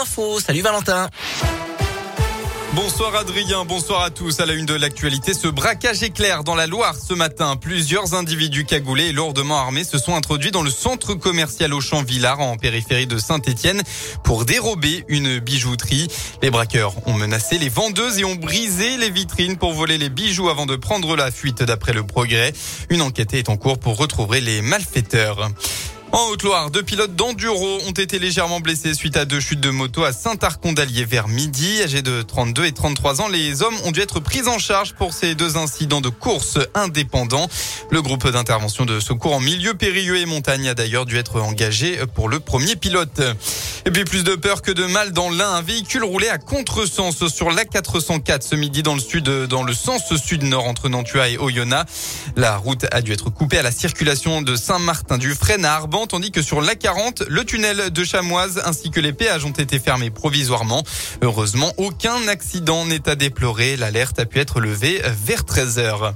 Salut Valentin. Bonsoir Adrien, bonsoir à tous. À la une de l'actualité, ce braquage éclair dans la Loire ce matin. Plusieurs individus cagoulés et lourdement armés se sont introduits dans le centre commercial Auchan-Villard en périphérie de Saint-Étienne pour dérober une bijouterie. Les braqueurs ont menacé les vendeuses et ont brisé les vitrines pour voler les bijoux avant de prendre la fuite d'après le progrès. Une enquête est en cours pour retrouver les malfaiteurs. En Haute-Loire, deux pilotes d'enduro ont été légèrement blessés suite à deux chutes de moto à Saint-Arcondalier vers midi. Âgés de 32 et 33 ans, les hommes ont dû être pris en charge pour ces deux incidents de course indépendants. Le groupe d'intervention de secours en milieu périlleux et montagne a d'ailleurs dû être engagé pour le premier pilote. Et puis plus de peur que de mal dans l'un, un véhicule roulé à contresens sur l'A404 ce midi dans le sud, dans le sens sud-nord entre Nantua et Oyonnax. La route a dû être coupée à la circulation de Saint-Martin-du-Frêne à Arban tandis que sur l'A40, le tunnel de Chamoise ainsi que les péages ont été fermés provisoirement. Heureusement, aucun accident n'est à déplorer. L'alerte a pu être levée vers 13 heures.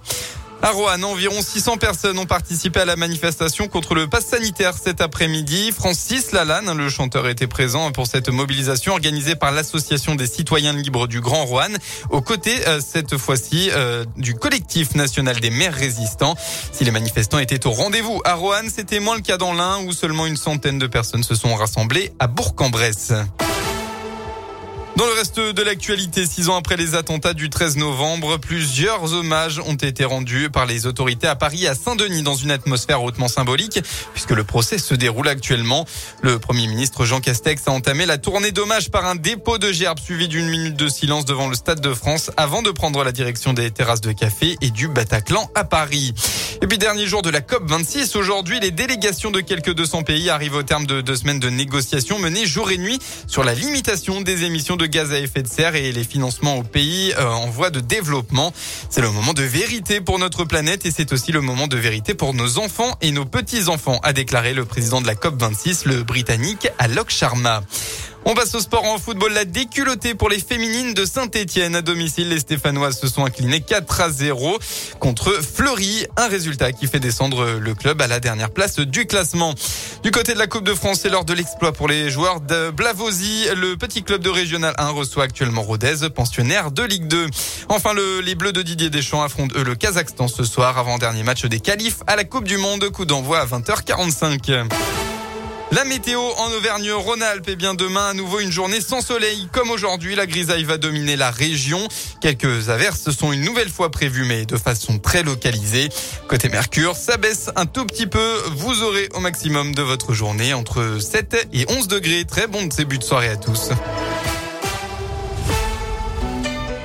À Roanne, environ 600 personnes ont participé à la manifestation contre le pass sanitaire cet après-midi. Francis Lalanne, le chanteur, était présent pour cette mobilisation organisée par l'Association des citoyens libres du Grand Roanne, aux côtés, euh, cette fois-ci, euh, du collectif national des maires résistants. Si les manifestants étaient au rendez-vous à Roanne, c'était moins le cas dans l'Ain, où seulement une centaine de personnes se sont rassemblées à Bourg-en-Bresse. Dans le reste de l'actualité, six ans après les attentats du 13 novembre, plusieurs hommages ont été rendus par les autorités à Paris et à Saint-Denis dans une atmosphère hautement symbolique, puisque le procès se déroule actuellement. Le Premier ministre Jean Castex a entamé la tournée d'hommage par un dépôt de gerbes suivi d'une minute de silence devant le Stade de France avant de prendre la direction des terrasses de café et du Bataclan à Paris. Et puis dernier jour de la COP 26, aujourd'hui les délégations de quelques 200 pays arrivent au terme de deux semaines de négociations menées jour et nuit sur la limitation des émissions de gaz à effet de serre et les financements aux pays euh, en voie de développement. C'est le moment de vérité pour notre planète et c'est aussi le moment de vérité pour nos enfants et nos petits-enfants, a déclaré le président de la COP26, le Britannique Alok Sharma. On passe au sport en football. La déculottée pour les féminines de Saint-Etienne. À domicile, les Stéphanoises se sont inclinées 4 à 0 contre Fleury. Un résultat qui fait descendre le club à la dernière place du classement. Du côté de la Coupe de France, c'est l'heure de l'exploit pour les joueurs de Blavozy. Le petit club de Régional 1 reçoit actuellement Rodez, pensionnaire de Ligue 2. Enfin, le, les Bleus de Didier Deschamps affrontent eux le Kazakhstan ce soir avant dernier match des qualifs à la Coupe du Monde. Coup d'envoi à 20h45. La météo en Auvergne-Rhône-Alpes est bien demain à nouveau une journée sans soleil. Comme aujourd'hui, la grisaille va dominer la région. Quelques averses sont une nouvelle fois prévues, mais de façon très localisée. Côté Mercure, ça baisse un tout petit peu. Vous aurez au maximum de votre journée entre 7 et 11 degrés. Très bon début de soirée à tous.